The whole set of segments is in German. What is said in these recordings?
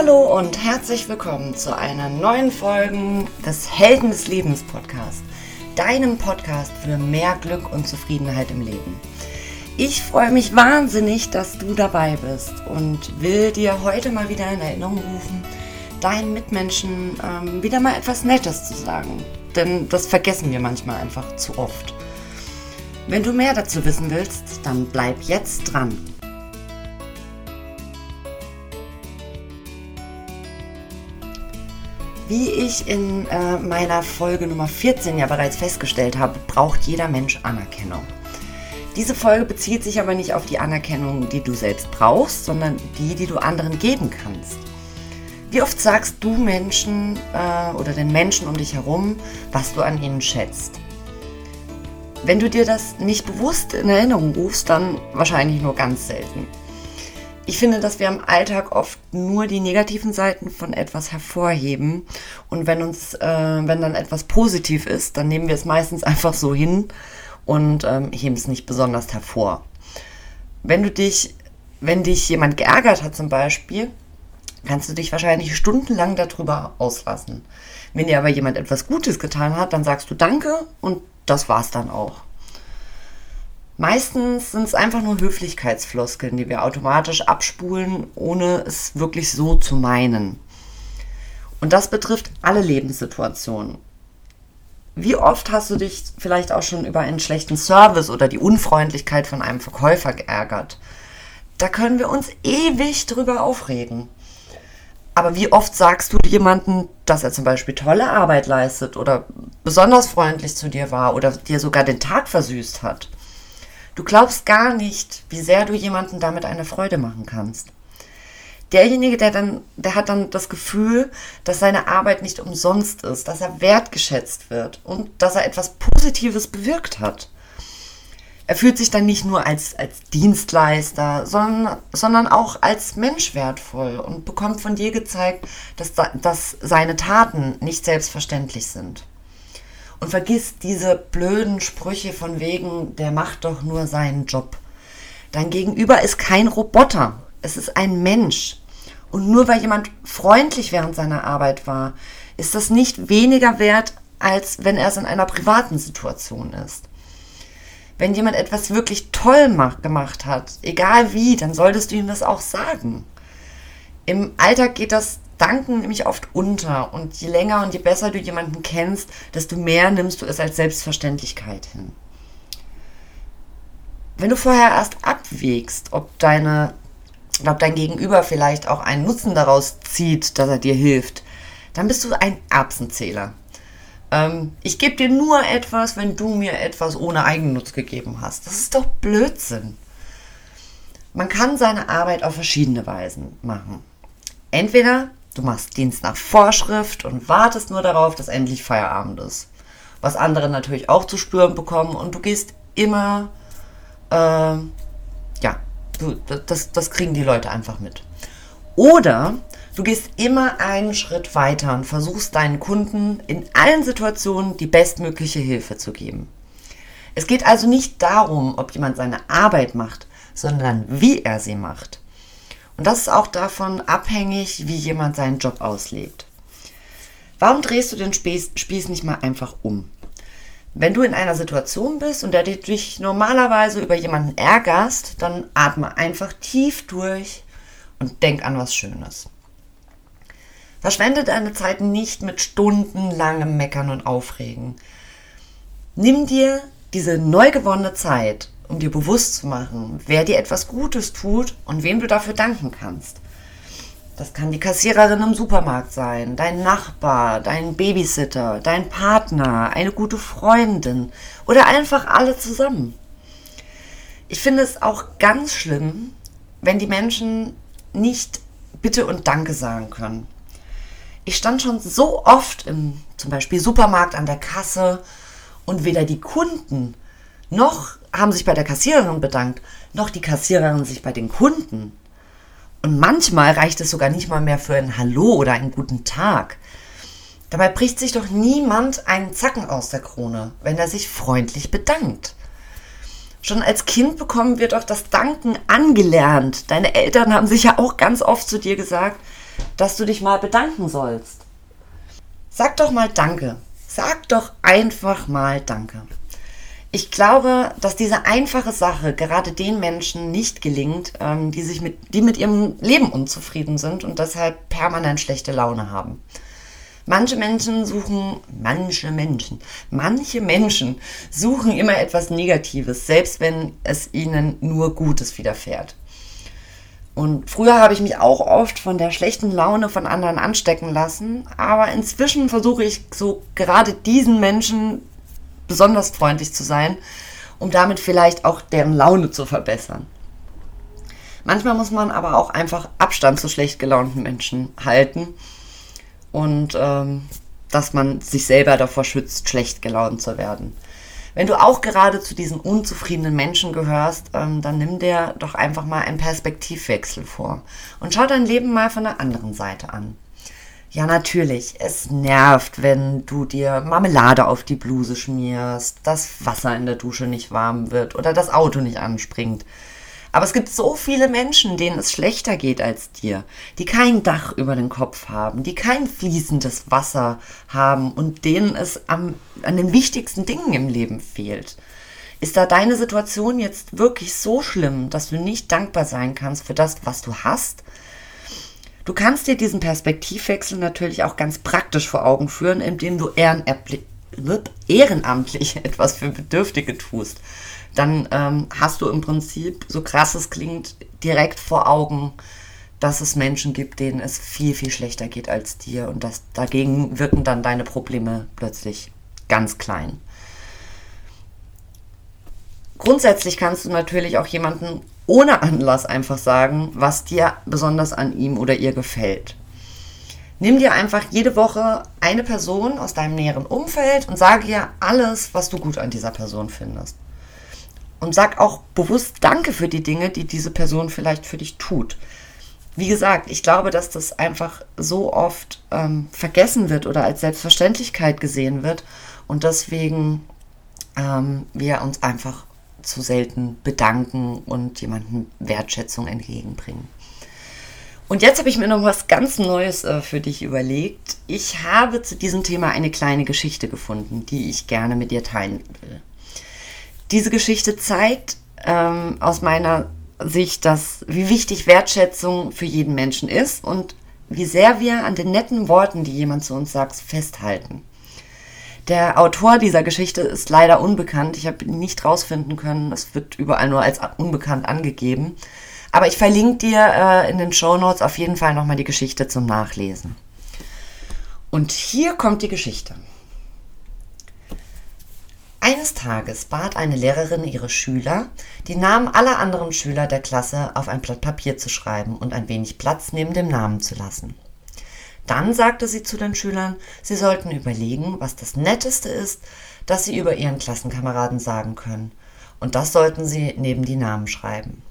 Hallo und herzlich willkommen zu einer neuen Folge des Helden des Lebens Podcast, deinem Podcast für mehr Glück und Zufriedenheit im Leben. Ich freue mich wahnsinnig, dass du dabei bist und will dir heute mal wieder in Erinnerung rufen, deinen Mitmenschen ähm, wieder mal etwas Nettes zu sagen. Denn das vergessen wir manchmal einfach zu oft. Wenn du mehr dazu wissen willst, dann bleib jetzt dran. Wie ich in äh, meiner Folge Nummer 14 ja bereits festgestellt habe, braucht jeder Mensch Anerkennung. Diese Folge bezieht sich aber nicht auf die Anerkennung, die du selbst brauchst, sondern die, die du anderen geben kannst. Wie oft sagst du Menschen äh, oder den Menschen um dich herum, was du an ihnen schätzt? Wenn du dir das nicht bewusst in Erinnerung rufst, dann wahrscheinlich nur ganz selten. Ich finde, dass wir im Alltag oft nur die negativen Seiten von etwas hervorheben. Und wenn uns, äh, wenn dann etwas positiv ist, dann nehmen wir es meistens einfach so hin und ähm, heben es nicht besonders hervor. Wenn du dich, wenn dich jemand geärgert hat zum Beispiel, kannst du dich wahrscheinlich stundenlang darüber auslassen. Wenn dir aber jemand etwas Gutes getan hat, dann sagst du Danke und das war's dann auch. Meistens sind es einfach nur Höflichkeitsfloskeln, die wir automatisch abspulen, ohne es wirklich so zu meinen. Und das betrifft alle Lebenssituationen. Wie oft hast du dich vielleicht auch schon über einen schlechten Service oder die Unfreundlichkeit von einem Verkäufer geärgert? Da können wir uns ewig drüber aufregen. Aber wie oft sagst du jemandem, dass er zum Beispiel tolle Arbeit leistet oder besonders freundlich zu dir war oder dir sogar den Tag versüßt hat? Du glaubst gar nicht, wie sehr du jemandem damit eine Freude machen kannst. Derjenige, der dann, der hat dann das Gefühl, dass seine Arbeit nicht umsonst ist, dass er wertgeschätzt wird und dass er etwas Positives bewirkt hat. Er fühlt sich dann nicht nur als, als Dienstleister, sondern, sondern auch als Mensch wertvoll und bekommt von dir gezeigt, dass, dass seine Taten nicht selbstverständlich sind. Und vergiss diese blöden Sprüche von wegen, der macht doch nur seinen Job. Dein Gegenüber ist kein Roboter. Es ist ein Mensch. Und nur weil jemand freundlich während seiner Arbeit war, ist das nicht weniger wert, als wenn er es in einer privaten Situation ist. Wenn jemand etwas wirklich toll macht, gemacht hat, egal wie, dann solltest du ihm das auch sagen. Im Alltag geht das Danken nämlich oft unter. Und je länger und je besser du jemanden kennst, desto mehr nimmst du es als Selbstverständlichkeit hin. Wenn du vorher erst abwägst, ob deine ob dein Gegenüber vielleicht auch einen Nutzen daraus zieht, dass er dir hilft, dann bist du ein Erbsenzähler. Ähm, ich gebe dir nur etwas, wenn du mir etwas ohne Eigennutz gegeben hast. Das ist doch Blödsinn. Man kann seine Arbeit auf verschiedene Weisen machen. Entweder Du machst Dienst nach Vorschrift und wartest nur darauf, dass endlich Feierabend ist. Was andere natürlich auch zu spüren bekommen und du gehst immer, äh, ja, du, das, das kriegen die Leute einfach mit. Oder du gehst immer einen Schritt weiter und versuchst deinen Kunden in allen Situationen die bestmögliche Hilfe zu geben. Es geht also nicht darum, ob jemand seine Arbeit macht, sondern wie er sie macht. Und das ist auch davon abhängig, wie jemand seinen Job auslebt. Warum drehst du den Spieß, nicht mal einfach um? Wenn du in einer Situation bist und der dich normalerweise über jemanden ärgerst, dann atme einfach tief durch und denk an was Schönes. Verschwende deine Zeit nicht mit stundenlangem Meckern und Aufregen. Nimm dir diese neu gewonnene Zeit um dir bewusst zu machen, wer dir etwas Gutes tut und wem du dafür danken kannst. Das kann die Kassiererin im Supermarkt sein, dein Nachbar, dein Babysitter, dein Partner, eine gute Freundin oder einfach alle zusammen. Ich finde es auch ganz schlimm, wenn die Menschen nicht Bitte und Danke sagen können. Ich stand schon so oft im zum Beispiel Supermarkt an der Kasse und weder die Kunden noch haben sich bei der Kassiererin bedankt, noch die Kassiererin sich bei den Kunden. Und manchmal reicht es sogar nicht mal mehr für ein Hallo oder einen guten Tag. Dabei bricht sich doch niemand einen Zacken aus der Krone, wenn er sich freundlich bedankt. Schon als Kind bekommen wir doch das Danken angelernt. Deine Eltern haben sicher auch ganz oft zu dir gesagt, dass du dich mal bedanken sollst. Sag doch mal Danke. Sag doch einfach mal Danke. Ich glaube, dass diese einfache Sache gerade den Menschen nicht gelingt, ähm, die sich mit, die mit ihrem Leben unzufrieden sind und deshalb permanent schlechte Laune haben. Manche Menschen suchen, manche Menschen, manche Menschen suchen immer etwas Negatives, selbst wenn es ihnen nur Gutes widerfährt. Und früher habe ich mich auch oft von der schlechten Laune von anderen anstecken lassen, aber inzwischen versuche ich so gerade diesen Menschen besonders freundlich zu sein, um damit vielleicht auch deren Laune zu verbessern. Manchmal muss man aber auch einfach Abstand zu schlecht gelaunten Menschen halten und ähm, dass man sich selber davor schützt, schlecht gelaunt zu werden. Wenn du auch gerade zu diesen unzufriedenen Menschen gehörst, ähm, dann nimm dir doch einfach mal einen Perspektivwechsel vor und schau dein Leben mal von der anderen Seite an. Ja, natürlich. Es nervt, wenn du dir Marmelade auf die Bluse schmierst, das Wasser in der Dusche nicht warm wird oder das Auto nicht anspringt. Aber es gibt so viele Menschen, denen es schlechter geht als dir, die kein Dach über den Kopf haben, die kein fließendes Wasser haben und denen es am, an den wichtigsten Dingen im Leben fehlt. Ist da deine Situation jetzt wirklich so schlimm, dass du nicht dankbar sein kannst für das, was du hast? Du kannst dir diesen Perspektivwechsel natürlich auch ganz praktisch vor Augen führen, indem du ehrenamtlich, etwas für Bedürftige tust. Dann ähm, hast du im Prinzip, so krass es klingt, direkt vor Augen, dass es Menschen gibt, denen es viel, viel schlechter geht als dir und dass dagegen wirken dann deine Probleme plötzlich ganz klein. Grundsätzlich kannst du natürlich auch jemanden ohne Anlass einfach sagen, was dir besonders an ihm oder ihr gefällt. Nimm dir einfach jede Woche eine Person aus deinem näheren Umfeld und sage ihr alles, was du gut an dieser Person findest. Und sag auch bewusst Danke für die Dinge, die diese Person vielleicht für dich tut. Wie gesagt, ich glaube, dass das einfach so oft ähm, vergessen wird oder als Selbstverständlichkeit gesehen wird und deswegen ähm, wir uns einfach zu selten bedanken und jemandem Wertschätzung entgegenbringen. Und jetzt habe ich mir noch was ganz Neues äh, für dich überlegt. Ich habe zu diesem Thema eine kleine Geschichte gefunden, die ich gerne mit dir teilen will. Diese Geschichte zeigt ähm, aus meiner Sicht, dass, wie wichtig Wertschätzung für jeden Menschen ist und wie sehr wir an den netten Worten, die jemand zu uns sagt, festhalten. Der Autor dieser Geschichte ist leider unbekannt. Ich habe ihn nicht rausfinden können. Es wird überall nur als unbekannt angegeben. Aber ich verlinke dir äh, in den Show Notes auf jeden Fall nochmal die Geschichte zum Nachlesen. Und hier kommt die Geschichte. Eines Tages bat eine Lehrerin ihre Schüler, die Namen aller anderen Schüler der Klasse auf ein Blatt Papier zu schreiben und ein wenig Platz neben dem Namen zu lassen. Dann sagte sie zu den Schülern, sie sollten überlegen, was das Netteste ist, das sie über ihren Klassenkameraden sagen können. Und das sollten sie neben die Namen schreiben.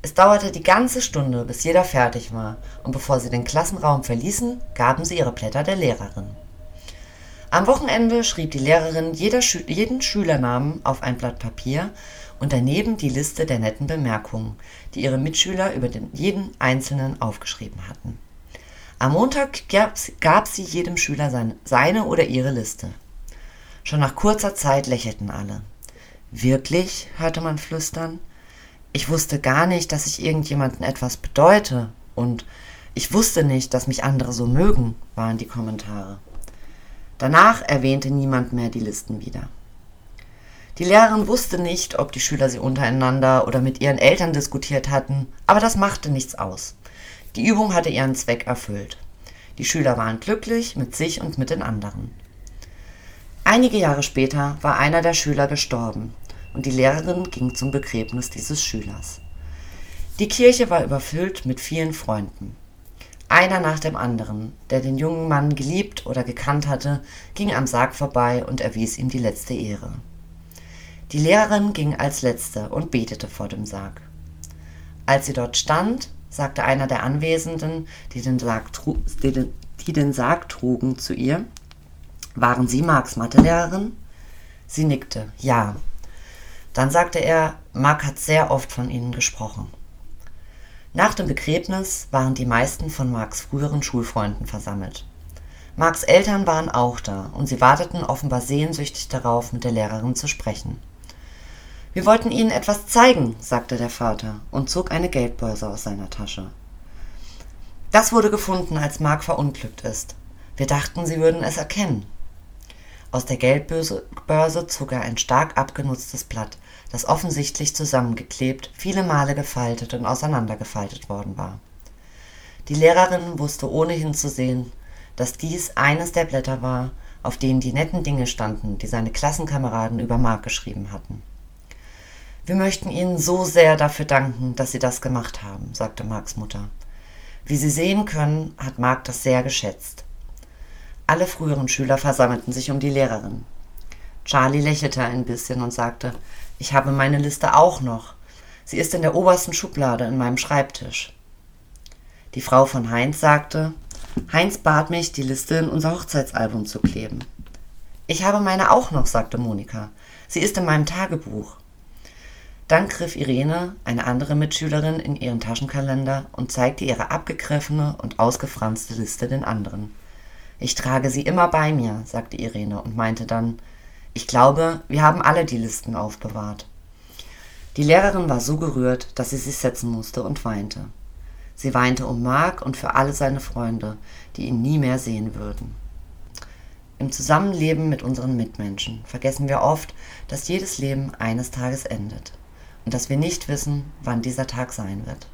Es dauerte die ganze Stunde, bis jeder fertig war, und bevor sie den Klassenraum verließen, gaben sie ihre Blätter der Lehrerin. Am Wochenende schrieb die Lehrerin Schü jeden Schülernamen auf ein Blatt Papier und daneben die Liste der netten Bemerkungen, die ihre Mitschüler über den, jeden Einzelnen aufgeschrieben hatten. Am Montag gab sie jedem Schüler seine oder ihre Liste. Schon nach kurzer Zeit lächelten alle. Wirklich? hörte man flüstern. Ich wusste gar nicht, dass ich irgendjemanden etwas bedeute, und ich wusste nicht, dass mich andere so mögen, waren die Kommentare. Danach erwähnte niemand mehr die Listen wieder. Die Lehrerin wusste nicht, ob die Schüler sie untereinander oder mit ihren Eltern diskutiert hatten, aber das machte nichts aus. Die Übung hatte ihren Zweck erfüllt. Die Schüler waren glücklich mit sich und mit den anderen. Einige Jahre später war einer der Schüler gestorben und die Lehrerin ging zum Begräbnis dieses Schülers. Die Kirche war überfüllt mit vielen Freunden. Einer nach dem anderen, der den jungen Mann geliebt oder gekannt hatte, ging am Sarg vorbei und erwies ihm die letzte Ehre. Die Lehrerin ging als letzte und betete vor dem Sarg. Als sie dort stand, sagte einer der Anwesenden, die den Sarg, die den, die den Sarg trugen, zu ihr. Waren Sie Marks Mathelehrerin? Sie nickte, ja. Dann sagte er, Mark hat sehr oft von Ihnen gesprochen. Nach dem Begräbnis waren die meisten von Marks früheren Schulfreunden versammelt. Marks Eltern waren auch da und sie warteten offenbar sehnsüchtig darauf, mit der Lehrerin zu sprechen. Wir wollten Ihnen etwas zeigen, sagte der Vater und zog eine Geldbörse aus seiner Tasche. Das wurde gefunden, als Mark verunglückt ist. Wir dachten, Sie würden es erkennen. Aus der Geldbörse zog er ein stark abgenutztes Blatt, das offensichtlich zusammengeklebt, viele Male gefaltet und auseinandergefaltet worden war. Die Lehrerin wusste ohne hinzusehen, dass dies eines der Blätter war, auf denen die netten Dinge standen, die seine Klassenkameraden über Mark geschrieben hatten. Wir möchten Ihnen so sehr dafür danken, dass Sie das gemacht haben, sagte Marks Mutter. Wie Sie sehen können, hat Mark das sehr geschätzt. Alle früheren Schüler versammelten sich um die Lehrerin. Charlie lächelte ein bisschen und sagte, ich habe meine Liste auch noch. Sie ist in der obersten Schublade in meinem Schreibtisch. Die Frau von Heinz sagte, Heinz bat mich, die Liste in unser Hochzeitsalbum zu kleben. Ich habe meine auch noch, sagte Monika. Sie ist in meinem Tagebuch. Dann griff Irene, eine andere Mitschülerin, in ihren Taschenkalender und zeigte ihre abgegriffene und ausgefranste Liste den anderen. Ich trage sie immer bei mir, sagte Irene und meinte dann, ich glaube, wir haben alle die Listen aufbewahrt. Die Lehrerin war so gerührt, dass sie sich setzen musste und weinte. Sie weinte um Mark und für alle seine Freunde, die ihn nie mehr sehen würden. Im Zusammenleben mit unseren Mitmenschen vergessen wir oft, dass jedes Leben eines Tages endet und dass wir nicht wissen, wann dieser Tag sein wird.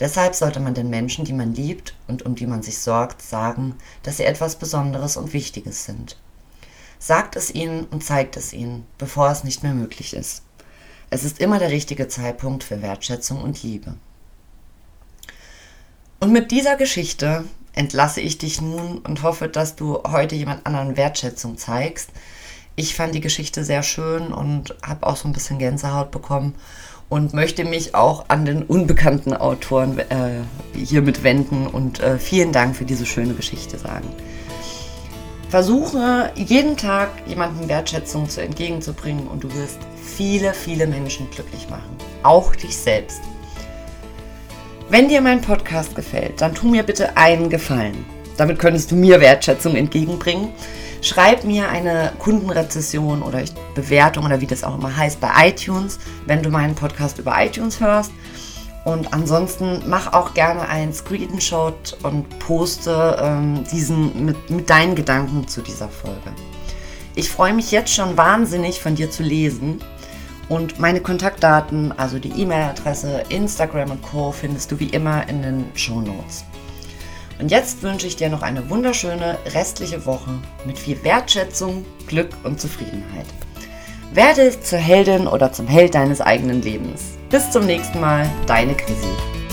Deshalb sollte man den Menschen, die man liebt und um die man sich sorgt, sagen, dass sie etwas Besonderes und Wichtiges sind. Sagt es ihnen und zeigt es ihnen, bevor es nicht mehr möglich ist. Es ist immer der richtige Zeitpunkt für Wertschätzung und Liebe. Und mit dieser Geschichte entlasse ich dich nun und hoffe, dass du heute jemand anderen Wertschätzung zeigst, ich fand die Geschichte sehr schön und habe auch so ein bisschen Gänsehaut bekommen und möchte mich auch an den unbekannten Autoren äh, hiermit wenden und äh, vielen Dank für diese schöne Geschichte sagen. Versuche jeden Tag jemandem Wertschätzung zu entgegenzubringen und du wirst viele, viele Menschen glücklich machen. Auch dich selbst. Wenn dir mein Podcast gefällt, dann tu mir bitte einen Gefallen. Damit könntest du mir Wertschätzung entgegenbringen. Schreib mir eine Kundenrezession oder Bewertung oder wie das auch immer heißt bei iTunes, wenn du meinen Podcast über iTunes hörst. Und ansonsten mach auch gerne einen Screenshot und poste ähm, diesen mit, mit deinen Gedanken zu dieser Folge. Ich freue mich jetzt schon wahnsinnig von dir zu lesen. Und meine Kontaktdaten, also die E-Mail-Adresse, Instagram und Co. findest du wie immer in den Show Notes. Und jetzt wünsche ich dir noch eine wunderschöne restliche Woche mit viel Wertschätzung, Glück und Zufriedenheit. Werde zur Heldin oder zum Held deines eigenen Lebens. Bis zum nächsten Mal, deine Chrissy.